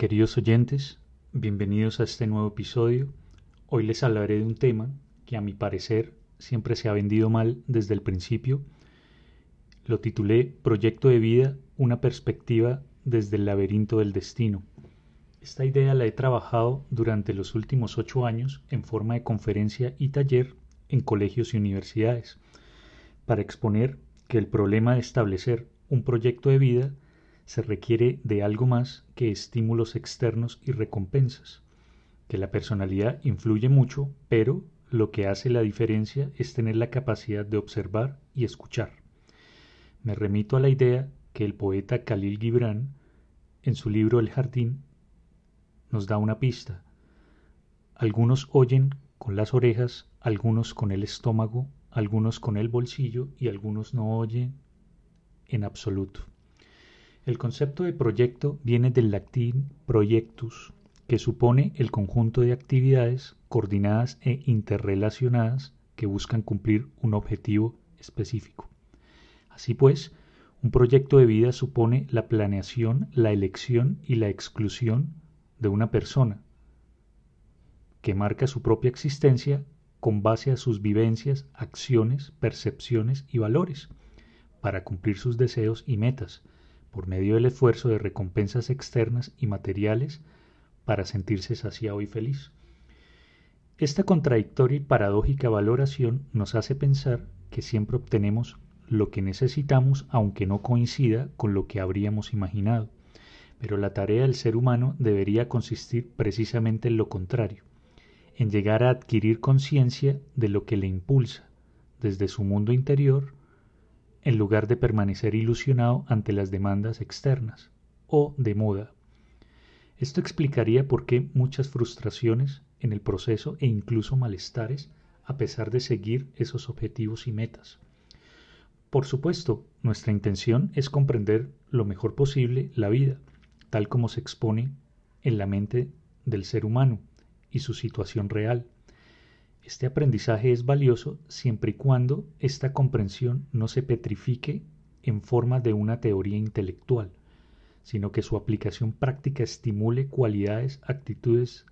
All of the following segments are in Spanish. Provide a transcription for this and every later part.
Queridos oyentes, bienvenidos a este nuevo episodio. Hoy les hablaré de un tema que a mi parecer siempre se ha vendido mal desde el principio. Lo titulé Proyecto de vida, una perspectiva desde el laberinto del destino. Esta idea la he trabajado durante los últimos ocho años en forma de conferencia y taller en colegios y universidades, para exponer que el problema de establecer un proyecto de vida se requiere de algo más que estímulos externos y recompensas, que la personalidad influye mucho, pero lo que hace la diferencia es tener la capacidad de observar y escuchar. Me remito a la idea que el poeta Khalil Gibran, en su libro El Jardín, nos da una pista. Algunos oyen con las orejas, algunos con el estómago, algunos con el bolsillo y algunos no oyen en absoluto. El concepto de proyecto viene del latín proyectus, que supone el conjunto de actividades coordinadas e interrelacionadas que buscan cumplir un objetivo específico. Así pues, un proyecto de vida supone la planeación, la elección y la exclusión de una persona, que marca su propia existencia con base a sus vivencias, acciones, percepciones y valores, para cumplir sus deseos y metas, por medio del esfuerzo de recompensas externas y materiales para sentirse saciado y feliz. Esta contradictoria y paradójica valoración nos hace pensar que siempre obtenemos lo que necesitamos aunque no coincida con lo que habríamos imaginado. Pero la tarea del ser humano debería consistir precisamente en lo contrario, en llegar a adquirir conciencia de lo que le impulsa, desde su mundo interior, en lugar de permanecer ilusionado ante las demandas externas o de moda. Esto explicaría por qué muchas frustraciones en el proceso e incluso malestares a pesar de seguir esos objetivos y metas. Por supuesto, nuestra intención es comprender lo mejor posible la vida, tal como se expone en la mente del ser humano y su situación real este aprendizaje es valioso siempre y cuando esta comprensión no se petrifique en forma de una teoría intelectual, sino que su aplicación práctica estimule cualidades, actitudes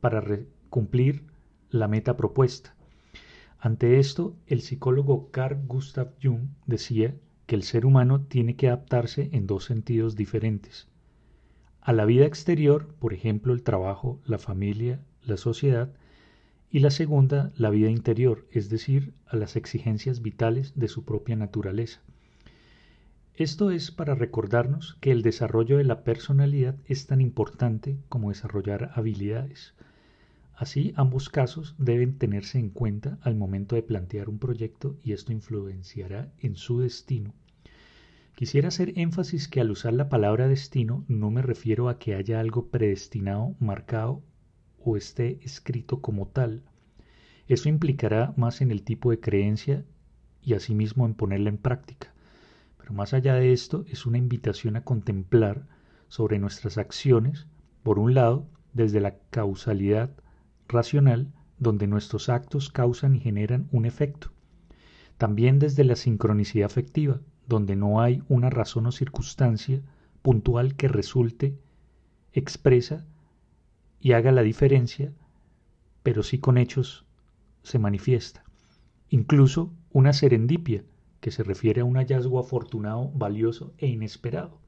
para cumplir la meta propuesta. Ante esto, el psicólogo Carl Gustav Jung decía que el ser humano tiene que adaptarse en dos sentidos diferentes. A la vida exterior, por ejemplo, el trabajo, la familia, la sociedad, y la segunda la vida interior, es decir, a las exigencias vitales de su propia naturaleza. Esto es para recordarnos que el desarrollo de la personalidad es tan importante como desarrollar habilidades. Así, ambos casos deben tenerse en cuenta al momento de plantear un proyecto y esto influenciará en su destino. Quisiera hacer énfasis que al usar la palabra destino no me refiero a que haya algo predestinado, marcado o esté escrito como tal. Eso implicará más en el tipo de creencia y asimismo en ponerla en práctica. Pero más allá de esto es una invitación a contemplar sobre nuestras acciones, por un lado, desde la causalidad racional, donde nuestros actos causan y generan un efecto. También desde la sincronicidad afectiva, donde no hay una razón o circunstancia puntual que resulte expresa y haga la diferencia, pero sí con hechos se manifiesta. Incluso una serendipia, que se refiere a un hallazgo afortunado, valioso e inesperado.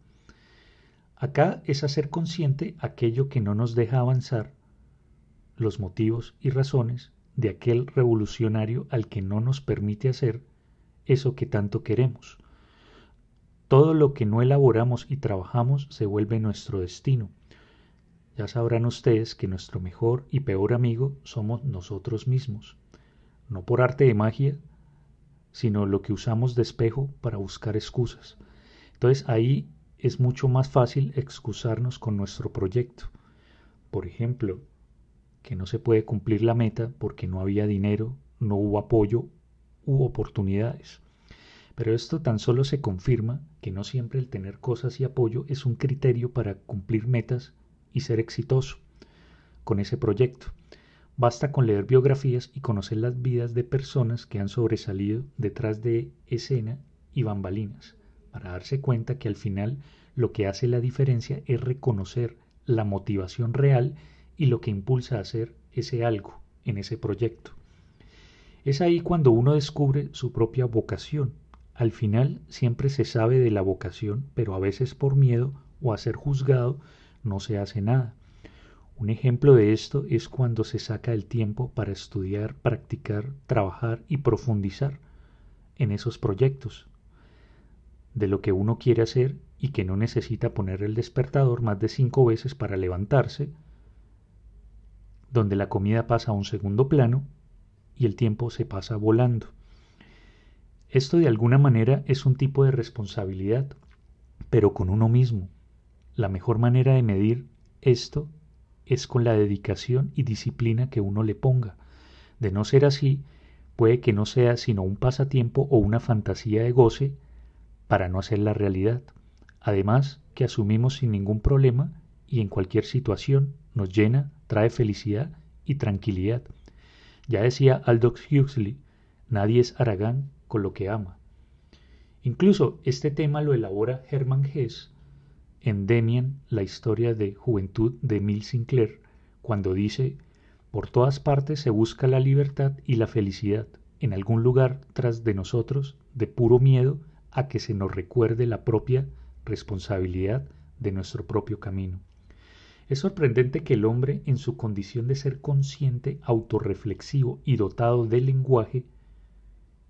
Acá es hacer consciente aquello que no nos deja avanzar, los motivos y razones de aquel revolucionario al que no nos permite hacer eso que tanto queremos. Todo lo que no elaboramos y trabajamos se vuelve nuestro destino, ya sabrán ustedes que nuestro mejor y peor amigo somos nosotros mismos, no por arte de magia, sino lo que usamos de espejo para buscar excusas. Entonces ahí es mucho más fácil excusarnos con nuestro proyecto. Por ejemplo, que no se puede cumplir la meta porque no había dinero, no hubo apoyo u oportunidades. Pero esto tan solo se confirma que no siempre el tener cosas y apoyo es un criterio para cumplir metas y ser exitoso con ese proyecto. Basta con leer biografías y conocer las vidas de personas que han sobresalido detrás de escena y bambalinas, para darse cuenta que al final lo que hace la diferencia es reconocer la motivación real y lo que impulsa a hacer ese algo en ese proyecto. Es ahí cuando uno descubre su propia vocación. Al final siempre se sabe de la vocación, pero a veces por miedo o a ser juzgado no se hace nada. Un ejemplo de esto es cuando se saca el tiempo para estudiar, practicar, trabajar y profundizar en esos proyectos de lo que uno quiere hacer y que no necesita poner el despertador más de cinco veces para levantarse, donde la comida pasa a un segundo plano y el tiempo se pasa volando. Esto de alguna manera es un tipo de responsabilidad, pero con uno mismo. La mejor manera de medir esto es con la dedicación y disciplina que uno le ponga. De no ser así, puede que no sea sino un pasatiempo o una fantasía de goce para no hacer la realidad. Además, que asumimos sin ningún problema y en cualquier situación nos llena, trae felicidad y tranquilidad. Ya decía Aldous Huxley, nadie es Aragán con lo que ama. Incluso este tema lo elabora Hermann Hesse en Demian, la historia de juventud de Emil Sinclair, cuando dice, por todas partes se busca la libertad y la felicidad, en algún lugar tras de nosotros, de puro miedo a que se nos recuerde la propia responsabilidad de nuestro propio camino. Es sorprendente que el hombre, en su condición de ser consciente, autorreflexivo y dotado de lenguaje,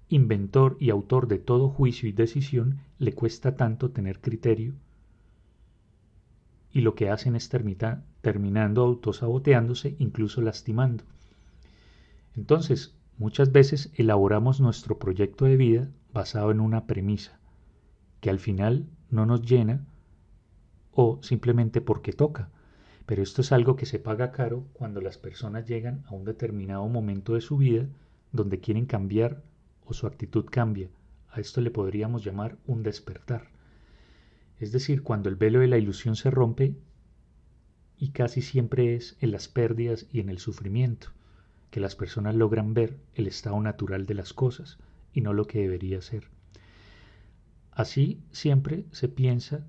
inventor y autor de todo juicio y decisión, le cuesta tanto tener criterio y lo que hacen es terminando autosaboteándose, incluso lastimando. Entonces, muchas veces elaboramos nuestro proyecto de vida basado en una premisa, que al final no nos llena o simplemente porque toca. Pero esto es algo que se paga caro cuando las personas llegan a un determinado momento de su vida donde quieren cambiar o su actitud cambia. A esto le podríamos llamar un despertar es decir, cuando el velo de la ilusión se rompe y casi siempre es en las pérdidas y en el sufrimiento que las personas logran ver el estado natural de las cosas y no lo que debería ser. Así siempre se piensa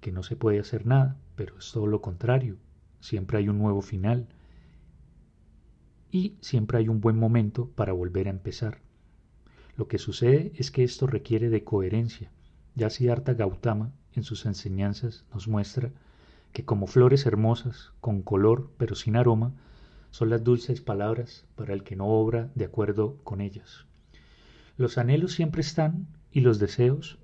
que no se puede hacer nada, pero es todo lo contrario, siempre hay un nuevo final y siempre hay un buen momento para volver a empezar. Lo que sucede es que esto requiere de coherencia. Ya Siddhartha Gautama en sus enseñanzas nos muestra que como flores hermosas, con color pero sin aroma, son las dulces palabras para el que no obra de acuerdo con ellas. Los anhelos siempre están y los deseos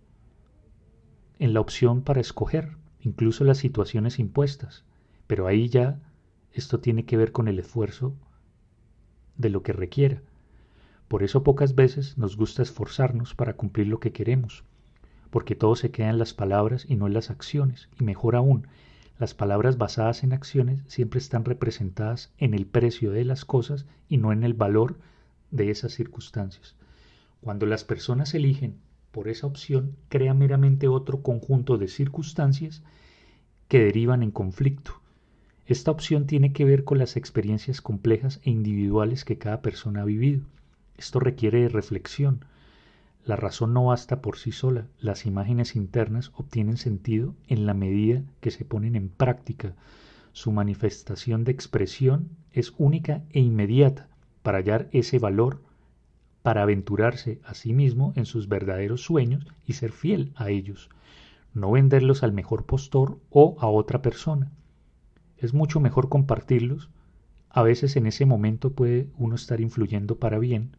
en la opción para escoger, incluso las situaciones impuestas, pero ahí ya esto tiene que ver con el esfuerzo de lo que requiera. Por eso pocas veces nos gusta esforzarnos para cumplir lo que queremos, porque todo se queda en las palabras y no en las acciones, y mejor aún, las palabras basadas en acciones siempre están representadas en el precio de las cosas y no en el valor de esas circunstancias. Cuando las personas eligen por esa opción, crea meramente otro conjunto de circunstancias que derivan en conflicto. Esta opción tiene que ver con las experiencias complejas e individuales que cada persona ha vivido. Esto requiere de reflexión, la razón no basta por sí sola, las imágenes internas obtienen sentido en la medida que se ponen en práctica. Su manifestación de expresión es única e inmediata para hallar ese valor, para aventurarse a sí mismo en sus verdaderos sueños y ser fiel a ellos, no venderlos al mejor postor o a otra persona. Es mucho mejor compartirlos. A veces en ese momento puede uno estar influyendo para bien,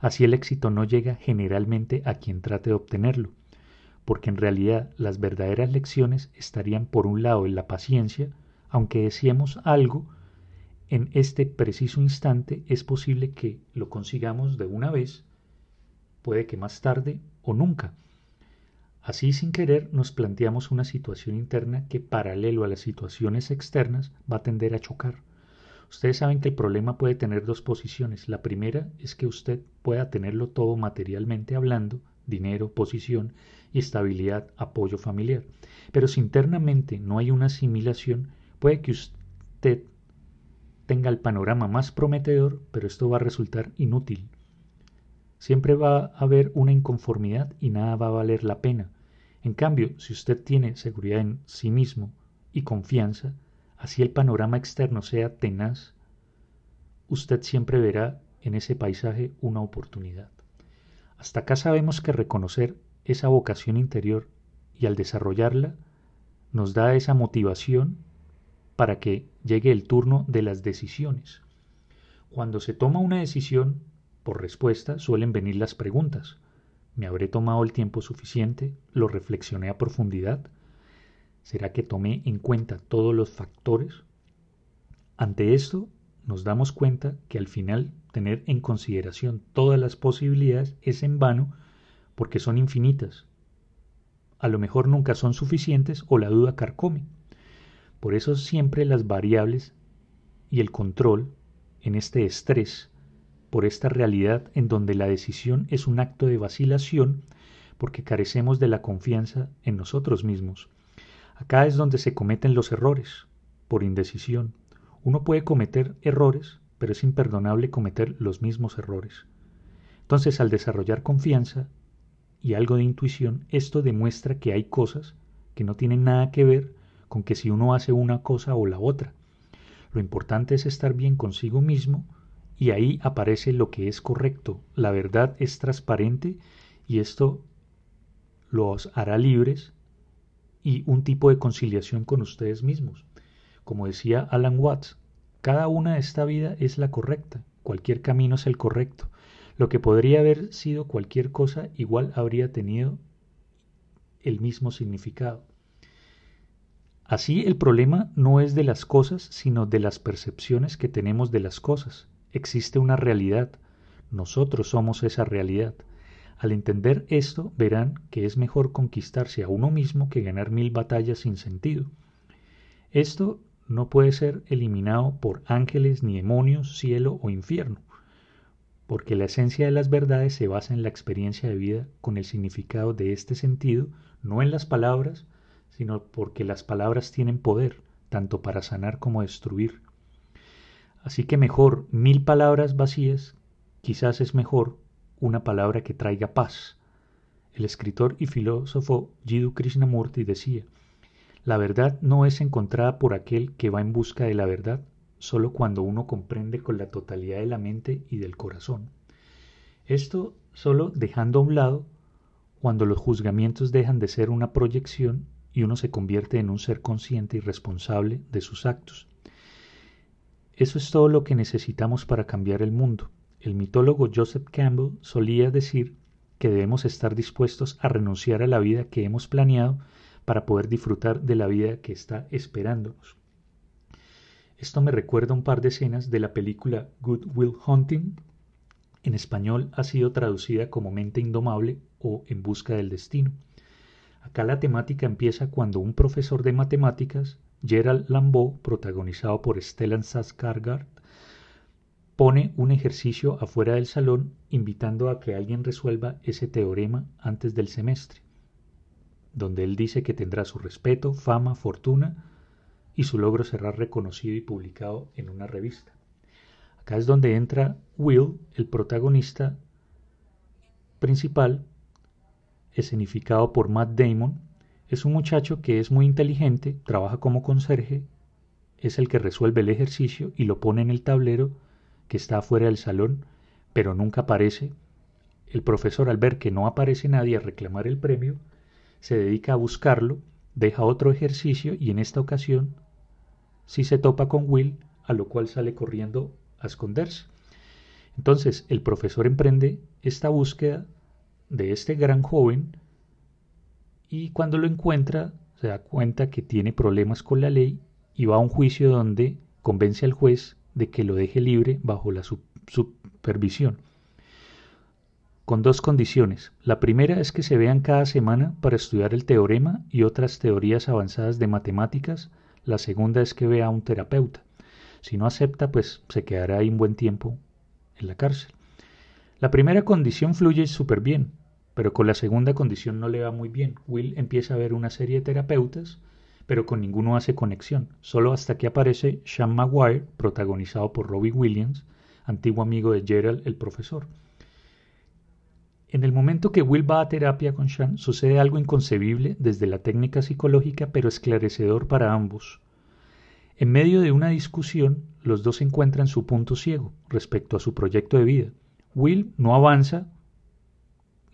Así el éxito no llega generalmente a quien trate de obtenerlo, porque en realidad las verdaderas lecciones estarían por un lado en la paciencia, aunque deseemos algo, en este preciso instante es posible que lo consigamos de una vez, puede que más tarde o nunca. Así sin querer nos planteamos una situación interna que paralelo a las situaciones externas va a tender a chocar. Ustedes saben que el problema puede tener dos posiciones. La primera es que usted pueda tenerlo todo materialmente hablando, dinero, posición y estabilidad, apoyo familiar. Pero si internamente no hay una asimilación, puede que usted tenga el panorama más prometedor, pero esto va a resultar inútil. Siempre va a haber una inconformidad y nada va a valer la pena. En cambio, si usted tiene seguridad en sí mismo y confianza, así el panorama externo sea tenaz, usted siempre verá en ese paisaje una oportunidad. Hasta acá sabemos que reconocer esa vocación interior y al desarrollarla nos da esa motivación para que llegue el turno de las decisiones. Cuando se toma una decisión, por respuesta suelen venir las preguntas. ¿Me habré tomado el tiempo suficiente? ¿Lo reflexioné a profundidad? ¿Será que tomé en cuenta todos los factores? Ante esto, nos damos cuenta que al final tener en consideración todas las posibilidades es en vano porque son infinitas. A lo mejor nunca son suficientes o la duda carcome. Por eso siempre las variables y el control en este estrés por esta realidad en donde la decisión es un acto de vacilación porque carecemos de la confianza en nosotros mismos. Acá es donde se cometen los errores, por indecisión. Uno puede cometer errores, pero es imperdonable cometer los mismos errores. Entonces, al desarrollar confianza y algo de intuición, esto demuestra que hay cosas que no tienen nada que ver con que si uno hace una cosa o la otra. Lo importante es estar bien consigo mismo y ahí aparece lo que es correcto. La verdad es transparente y esto los hará libres y un tipo de conciliación con ustedes mismos. Como decía Alan Watts, cada una de esta vida es la correcta, cualquier camino es el correcto. Lo que podría haber sido cualquier cosa igual habría tenido el mismo significado. Así el problema no es de las cosas, sino de las percepciones que tenemos de las cosas. Existe una realidad, nosotros somos esa realidad. Al entender esto, verán que es mejor conquistarse a uno mismo que ganar mil batallas sin sentido. Esto no puede ser eliminado por ángeles ni demonios, cielo o infierno, porque la esencia de las verdades se basa en la experiencia de vida con el significado de este sentido, no en las palabras, sino porque las palabras tienen poder, tanto para sanar como destruir. Así que mejor mil palabras vacías, quizás es mejor una palabra que traiga paz. El escritor y filósofo Jiddu Krishnamurti decía, la verdad no es encontrada por aquel que va en busca de la verdad, solo cuando uno comprende con la totalidad de la mente y del corazón. Esto solo dejando a un lado cuando los juzgamientos dejan de ser una proyección y uno se convierte en un ser consciente y responsable de sus actos. Eso es todo lo que necesitamos para cambiar el mundo. El mitólogo Joseph Campbell solía decir que debemos estar dispuestos a renunciar a la vida que hemos planeado para poder disfrutar de la vida que está esperándonos. Esto me recuerda un par de escenas de la película Good Will Hunting. En español ha sido traducida como Mente Indomable o En Busca del Destino. Acá la temática empieza cuando un profesor de matemáticas Gerald Lambeau, protagonizado por Stellan Skarsgård, pone un ejercicio afuera del salón invitando a que alguien resuelva ese teorema antes del semestre, donde él dice que tendrá su respeto, fama, fortuna y su logro será reconocido y publicado en una revista. Acá es donde entra Will, el protagonista principal, escenificado por Matt Damon, es un muchacho que es muy inteligente, trabaja como conserje, es el que resuelve el ejercicio y lo pone en el tablero que está afuera del salón, pero nunca aparece. El profesor al ver que no aparece nadie a reclamar el premio, se dedica a buscarlo, deja otro ejercicio y en esta ocasión sí se topa con Will, a lo cual sale corriendo a esconderse. Entonces el profesor emprende esta búsqueda de este gran joven y cuando lo encuentra se da cuenta que tiene problemas con la ley y va a un juicio donde convence al juez de que lo deje libre bajo la supervisión. Con dos condiciones. La primera es que se vean cada semana para estudiar el teorema y otras teorías avanzadas de matemáticas. La segunda es que vea a un terapeuta. Si no acepta, pues se quedará ahí un buen tiempo en la cárcel. La primera condición fluye súper bien, pero con la segunda condición no le va muy bien. Will empieza a ver una serie de terapeutas, pero con ninguno hace conexión, solo hasta que aparece Sean Maguire, protagonizado por Robbie Williams, antiguo amigo de Gerald el profesor. En el momento que Will va a terapia con Sean, sucede algo inconcebible desde la técnica psicológica, pero esclarecedor para ambos. En medio de una discusión, los dos encuentran su punto ciego respecto a su proyecto de vida. Will no avanza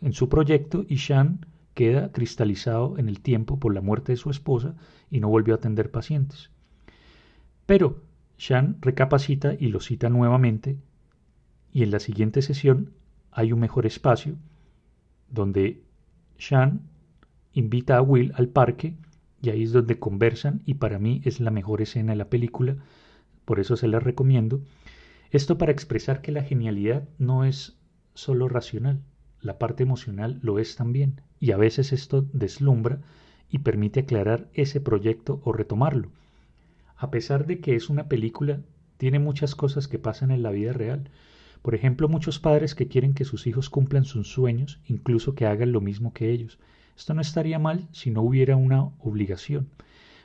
en su proyecto y Sean queda cristalizado en el tiempo por la muerte de su esposa y no volvió a atender pacientes. Pero Sean recapacita y lo cita nuevamente y en la siguiente sesión hay un mejor espacio donde Sean invita a Will al parque y ahí es donde conversan y para mí es la mejor escena de la película, por eso se la recomiendo. Esto para expresar que la genialidad no es solo racional, la parte emocional lo es también y a veces esto deslumbra y permite aclarar ese proyecto o retomarlo. A pesar de que es una película, tiene muchas cosas que pasan en la vida real. Por ejemplo, muchos padres que quieren que sus hijos cumplan sus sueños, incluso que hagan lo mismo que ellos. Esto no estaría mal si no hubiera una obligación,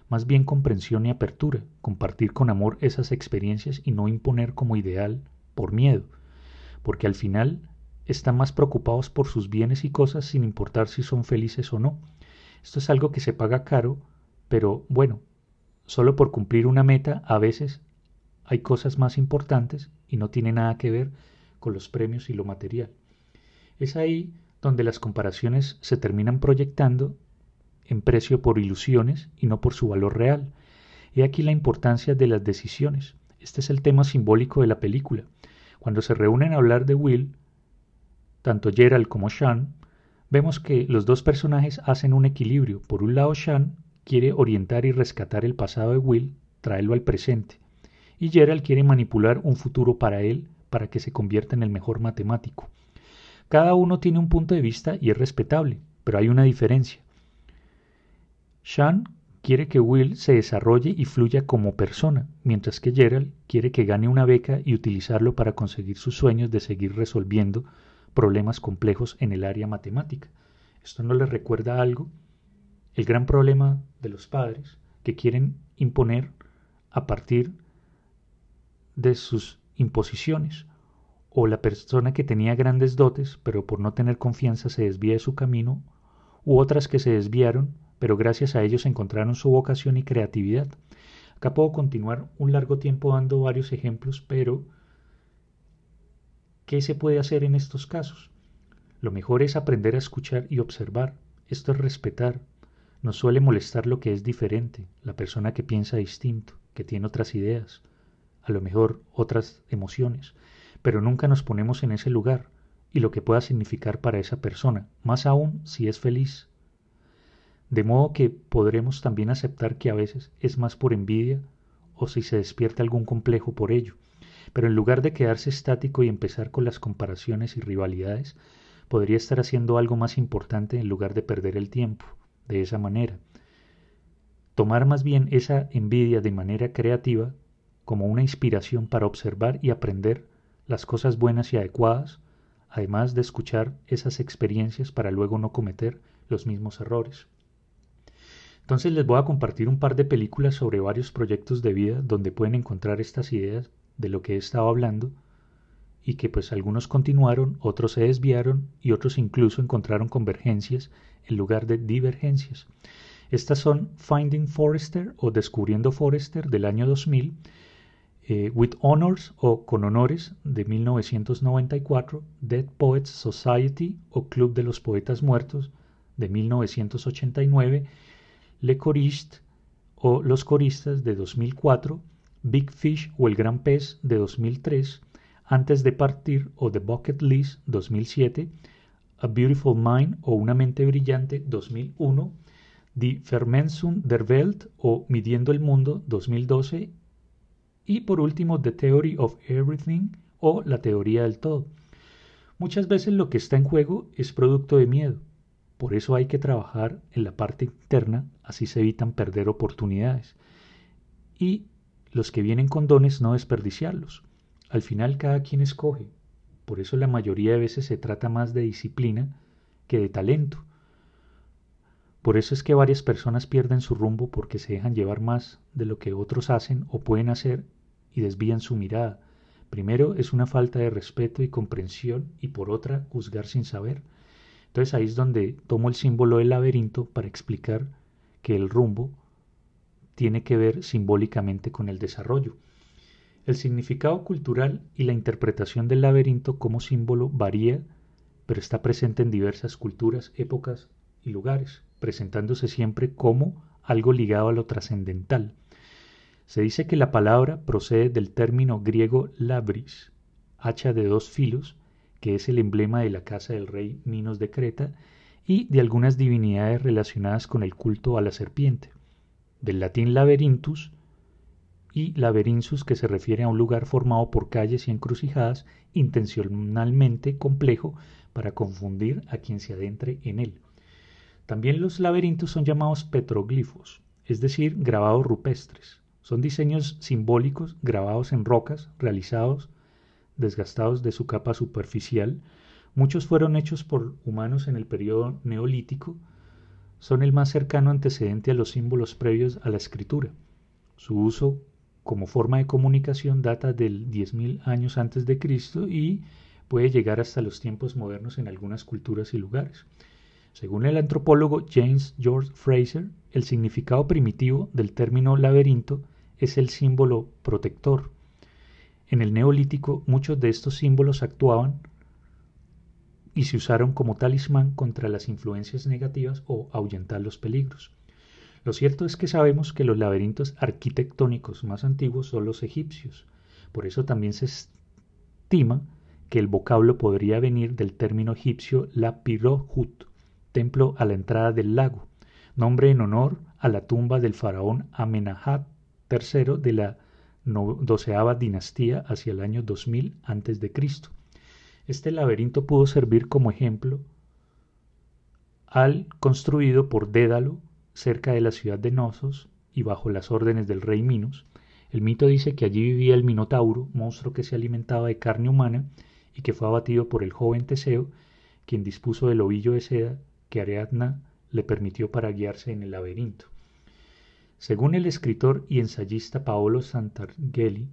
más bien comprensión y apertura, compartir con amor esas experiencias y no imponer como ideal por miedo, porque al final están más preocupados por sus bienes y cosas sin importar si son felices o no. Esto es algo que se paga caro, pero bueno, solo por cumplir una meta a veces hay cosas más importantes y no tiene nada que ver con los premios y lo material. Es ahí donde las comparaciones se terminan proyectando en precio por ilusiones y no por su valor real. He aquí la importancia de las decisiones. Este es el tema simbólico de la película. Cuando se reúnen a hablar de Will, tanto Gerald como Sean, vemos que los dos personajes hacen un equilibrio. Por un lado, Sean quiere orientar y rescatar el pasado de Will, traerlo al presente y Gerald quiere manipular un futuro para él para que se convierta en el mejor matemático. Cada uno tiene un punto de vista y es respetable, pero hay una diferencia. Sean quiere que Will se desarrolle y fluya como persona, mientras que Gerald quiere que gane una beca y utilizarlo para conseguir sus sueños de seguir resolviendo problemas complejos en el área matemática. ¿Esto no le recuerda algo? El gran problema de los padres que quieren imponer a partir de sus imposiciones, o la persona que tenía grandes dotes, pero por no tener confianza se desvía de su camino, u otras que se desviaron, pero gracias a ellos encontraron su vocación y creatividad. Acá puedo continuar un largo tiempo dando varios ejemplos, pero ¿qué se puede hacer en estos casos? Lo mejor es aprender a escuchar y observar. Esto es respetar. Nos suele molestar lo que es diferente, la persona que piensa distinto, que tiene otras ideas a lo mejor otras emociones, pero nunca nos ponemos en ese lugar y lo que pueda significar para esa persona, más aún si es feliz. De modo que podremos también aceptar que a veces es más por envidia o si se despierta algún complejo por ello, pero en lugar de quedarse estático y empezar con las comparaciones y rivalidades, podría estar haciendo algo más importante en lugar de perder el tiempo, de esa manera. Tomar más bien esa envidia de manera creativa como una inspiración para observar y aprender las cosas buenas y adecuadas, además de escuchar esas experiencias para luego no cometer los mismos errores. Entonces les voy a compartir un par de películas sobre varios proyectos de vida donde pueden encontrar estas ideas de lo que he estado hablando y que pues algunos continuaron, otros se desviaron y otros incluso encontraron convergencias en lugar de divergencias. Estas son Finding Forrester o Descubriendo Forrester del año 2000 eh, With Honors o Con Honores de 1994, Dead Poets Society o Club de los Poetas Muertos de 1989, Le Choriste o Los Coristas de 2004, Big Fish o El Gran Pez de 2003, Antes de Partir o The Bucket List 2007, A Beautiful Mind o Una Mente Brillante 2001, Die Vermensung der Welt o Midiendo el Mundo 2012 y por último, The Theory of Everything o la teoría del todo. Muchas veces lo que está en juego es producto de miedo. Por eso hay que trabajar en la parte interna, así se evitan perder oportunidades. Y los que vienen con dones no desperdiciarlos. Al final cada quien escoge. Por eso la mayoría de veces se trata más de disciplina que de talento. Por eso es que varias personas pierden su rumbo porque se dejan llevar más de lo que otros hacen o pueden hacer y desvían su mirada. Primero es una falta de respeto y comprensión y por otra juzgar sin saber. Entonces ahí es donde tomo el símbolo del laberinto para explicar que el rumbo tiene que ver simbólicamente con el desarrollo. El significado cultural y la interpretación del laberinto como símbolo varía, pero está presente en diversas culturas, épocas y lugares, presentándose siempre como algo ligado a lo trascendental. Se dice que la palabra procede del término griego labris, hacha de dos filos, que es el emblema de la casa del rey Minos de Creta, y de algunas divinidades relacionadas con el culto a la serpiente. Del latín laberintus, y laberinsus que se refiere a un lugar formado por calles y encrucijadas intencionalmente complejo para confundir a quien se adentre en él. También los laberintos son llamados petroglifos, es decir, grabados rupestres. Son diseños simbólicos grabados en rocas, realizados desgastados de su capa superficial. Muchos fueron hechos por humanos en el periodo neolítico. Son el más cercano antecedente a los símbolos previos a la escritura. Su uso como forma de comunicación data del 10.000 años antes de Cristo y puede llegar hasta los tiempos modernos en algunas culturas y lugares. Según el antropólogo James George Fraser, el significado primitivo del término laberinto es el símbolo protector. En el neolítico muchos de estos símbolos actuaban y se usaron como talismán contra las influencias negativas o ahuyentar los peligros. Lo cierto es que sabemos que los laberintos arquitectónicos más antiguos son los egipcios. Por eso también se estima que el vocablo podría venir del término egipcio Lapirohut, templo a la entrada del lago, nombre en honor a la tumba del faraón Amenahat III de la doceava dinastía hacia el año 2000 a.C. Este laberinto pudo servir como ejemplo al construido por Dédalo cerca de la ciudad de Nosos y bajo las órdenes del rey Minos. El mito dice que allí vivía el Minotauro, monstruo que se alimentaba de carne humana y que fue abatido por el joven Teseo, quien dispuso del ovillo de seda que Ariadna le permitió para guiarse en el laberinto. Según el escritor y ensayista Paolo Santargelli,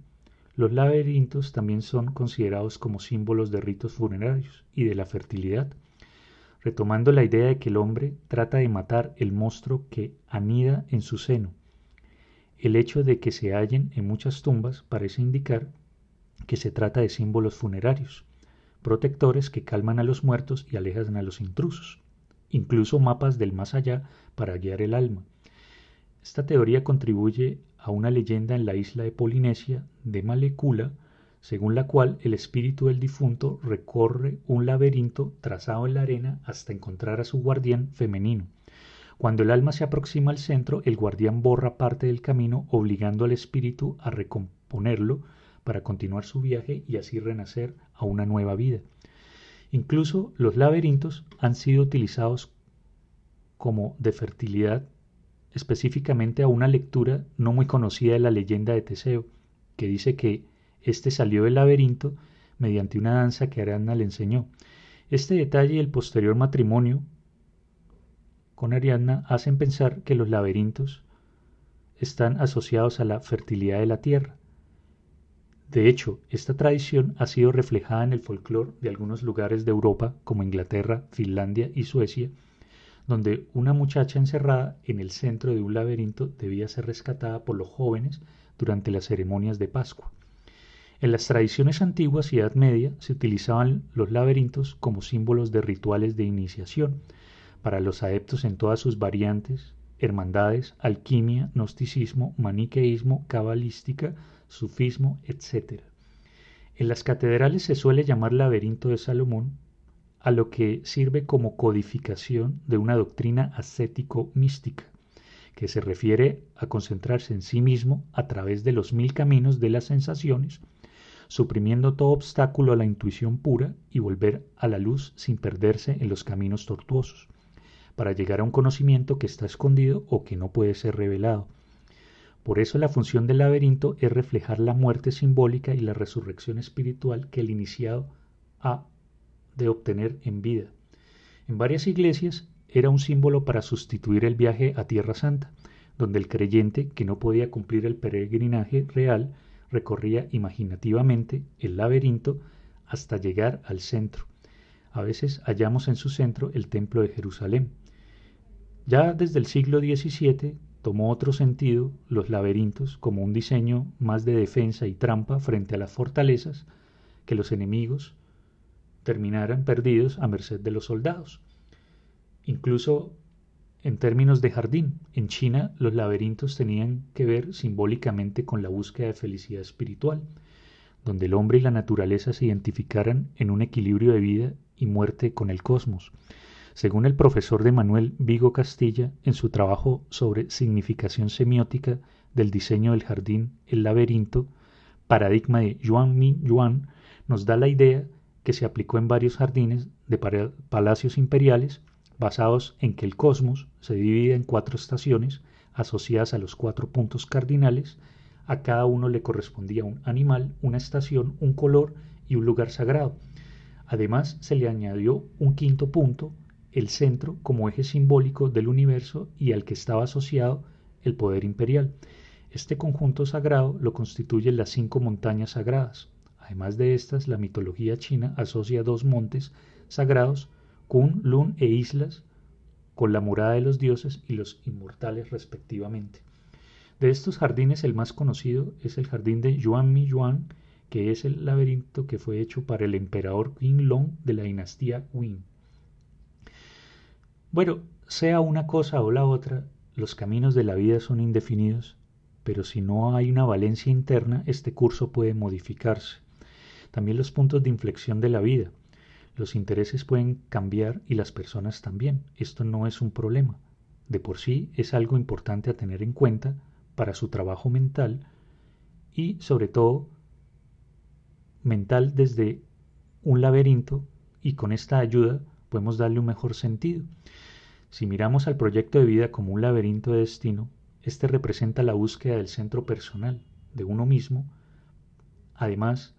los laberintos también son considerados como símbolos de ritos funerarios y de la fertilidad, retomando la idea de que el hombre trata de matar el monstruo que anida en su seno. El hecho de que se hallen en muchas tumbas parece indicar que se trata de símbolos funerarios, protectores que calman a los muertos y alejan a los intrusos, incluso mapas del más allá para guiar el alma. Esta teoría contribuye a una leyenda en la isla de Polinesia de Malecula, según la cual el espíritu del difunto recorre un laberinto trazado en la arena hasta encontrar a su guardián femenino. Cuando el alma se aproxima al centro, el guardián borra parte del camino, obligando al espíritu a recomponerlo para continuar su viaje y así renacer a una nueva vida. Incluso los laberintos han sido utilizados como de fertilidad, específicamente a una lectura no muy conocida de la leyenda de Teseo, que dice que este salió del laberinto mediante una danza que Ariadna le enseñó. Este detalle y el posterior matrimonio con Ariadna hacen pensar que los laberintos están asociados a la fertilidad de la tierra. De hecho, esta tradición ha sido reflejada en el folclore de algunos lugares de Europa como Inglaterra, Finlandia y Suecia, donde una muchacha encerrada en el centro de un laberinto debía ser rescatada por los jóvenes durante las ceremonias de Pascua. En las tradiciones antiguas y Edad Media se utilizaban los laberintos como símbolos de rituales de iniciación para los adeptos en todas sus variantes, hermandades, alquimia, gnosticismo, maniqueísmo, cabalística, sufismo, etc. En las catedrales se suele llamar laberinto de Salomón a lo que sirve como codificación de una doctrina ascético-mística, que se refiere a concentrarse en sí mismo a través de los mil caminos de las sensaciones, suprimiendo todo obstáculo a la intuición pura y volver a la luz sin perderse en los caminos tortuosos, para llegar a un conocimiento que está escondido o que no puede ser revelado. Por eso la función del laberinto es reflejar la muerte simbólica y la resurrección espiritual que el iniciado ha de obtener en vida. En varias iglesias era un símbolo para sustituir el viaje a Tierra Santa, donde el creyente que no podía cumplir el peregrinaje real recorría imaginativamente el laberinto hasta llegar al centro. A veces hallamos en su centro el Templo de Jerusalén. Ya desde el siglo XVII tomó otro sentido los laberintos como un diseño más de defensa y trampa frente a las fortalezas que los enemigos terminaran perdidos a merced de los soldados. Incluso en términos de jardín, en China los laberintos tenían que ver simbólicamente con la búsqueda de felicidad espiritual, donde el hombre y la naturaleza se identificaran en un equilibrio de vida y muerte con el cosmos. Según el profesor de Manuel Vigo Castilla, en su trabajo sobre significación semiótica del diseño del jardín, el laberinto, paradigma de Yuan Mi Yuan, nos da la idea que se aplicó en varios jardines de palacios imperiales basados en que el cosmos se divide en cuatro estaciones asociadas a los cuatro puntos cardinales, a cada uno le correspondía un animal, una estación, un color y un lugar sagrado. Además se le añadió un quinto punto, el centro, como eje simbólico del universo y al que estaba asociado el poder imperial. Este conjunto sagrado lo constituyen las cinco montañas sagradas. Además de estas, la mitología china asocia dos montes sagrados Kun, Lun e Islas con la morada de los dioses y los inmortales respectivamente. De estos jardines el más conocido es el jardín de Yuan Yuan, que es el laberinto que fue hecho para el emperador Qin Long de la dinastía Qin. Bueno, sea una cosa o la otra, los caminos de la vida son indefinidos, pero si no hay una valencia interna, este curso puede modificarse. También los puntos de inflexión de la vida. Los intereses pueden cambiar y las personas también. Esto no es un problema. De por sí es algo importante a tener en cuenta para su trabajo mental y sobre todo mental desde un laberinto y con esta ayuda podemos darle un mejor sentido. Si miramos al proyecto de vida como un laberinto de destino, este representa la búsqueda del centro personal, de uno mismo, además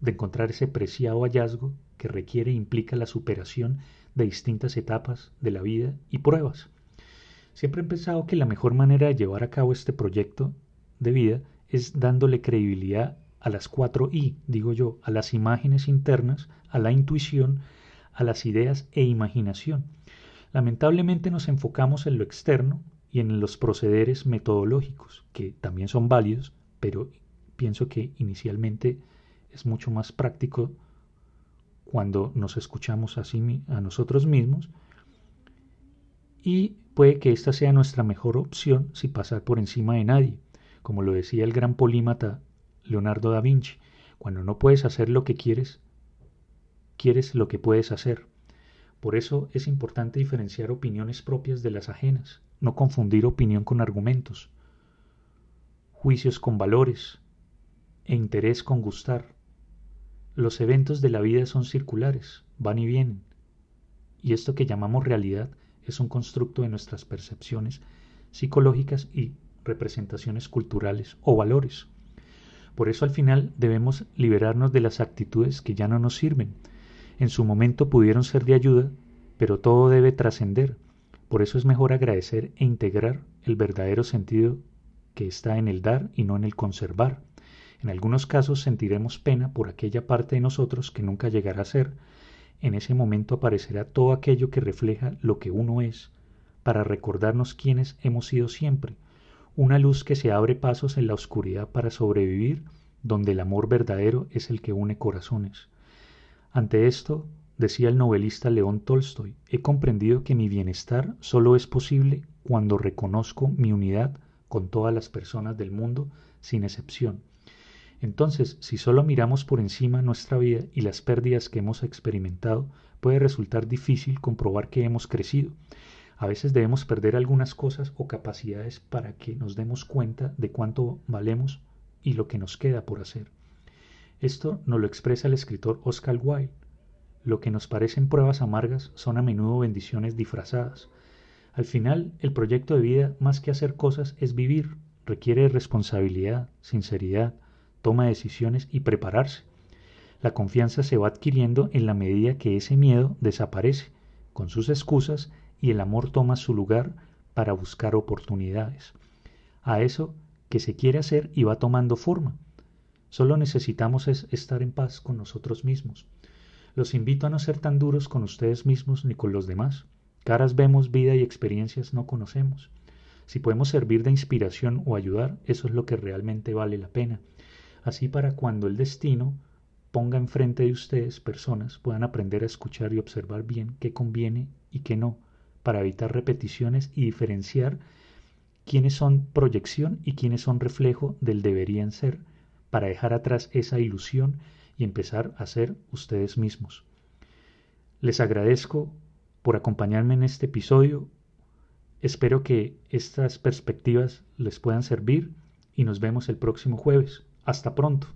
de encontrar ese preciado hallazgo que requiere e implica la superación de distintas etapas de la vida y pruebas. Siempre he pensado que la mejor manera de llevar a cabo este proyecto de vida es dándole credibilidad a las cuatro I, digo yo, a las imágenes internas, a la intuición, a las ideas e imaginación. Lamentablemente nos enfocamos en lo externo y en los procederes metodológicos, que también son válidos, pero pienso que inicialmente es mucho más práctico cuando nos escuchamos así a nosotros mismos y puede que esta sea nuestra mejor opción si pasar por encima de nadie, como lo decía el gran polímata Leonardo da Vinci, cuando no puedes hacer lo que quieres, quieres lo que puedes hacer. Por eso es importante diferenciar opiniones propias de las ajenas, no confundir opinión con argumentos, juicios con valores e interés con gustar. Los eventos de la vida son circulares, van y vienen. Y esto que llamamos realidad es un constructo de nuestras percepciones psicológicas y representaciones culturales o valores. Por eso al final debemos liberarnos de las actitudes que ya no nos sirven. En su momento pudieron ser de ayuda, pero todo debe trascender. Por eso es mejor agradecer e integrar el verdadero sentido que está en el dar y no en el conservar. En algunos casos sentiremos pena por aquella parte de nosotros que nunca llegará a ser. En ese momento aparecerá todo aquello que refleja lo que uno es, para recordarnos quiénes hemos sido siempre, una luz que se abre pasos en la oscuridad para sobrevivir, donde el amor verdadero es el que une corazones. Ante esto, decía el novelista León Tolstoy, he comprendido que mi bienestar solo es posible cuando reconozco mi unidad con todas las personas del mundo, sin excepción, entonces, si solo miramos por encima nuestra vida y las pérdidas que hemos experimentado, puede resultar difícil comprobar que hemos crecido. A veces debemos perder algunas cosas o capacidades para que nos demos cuenta de cuánto valemos y lo que nos queda por hacer. Esto nos lo expresa el escritor Oscar Wilde. Lo que nos parecen pruebas amargas son a menudo bendiciones disfrazadas. Al final, el proyecto de vida, más que hacer cosas, es vivir. Requiere responsabilidad, sinceridad, toma decisiones y prepararse. La confianza se va adquiriendo en la medida que ese miedo desaparece, con sus excusas, y el amor toma su lugar para buscar oportunidades. A eso que se quiere hacer y va tomando forma. Solo necesitamos es estar en paz con nosotros mismos. Los invito a no ser tan duros con ustedes mismos ni con los demás. Caras vemos, vida y experiencias no conocemos. Si podemos servir de inspiración o ayudar, eso es lo que realmente vale la pena. Así para cuando el destino ponga enfrente de ustedes personas puedan aprender a escuchar y observar bien qué conviene y qué no, para evitar repeticiones y diferenciar quiénes son proyección y quiénes son reflejo del deberían ser, para dejar atrás esa ilusión y empezar a ser ustedes mismos. Les agradezco por acompañarme en este episodio Espero que estas perspectivas les puedan servir y nos vemos el próximo jueves. Hasta pronto.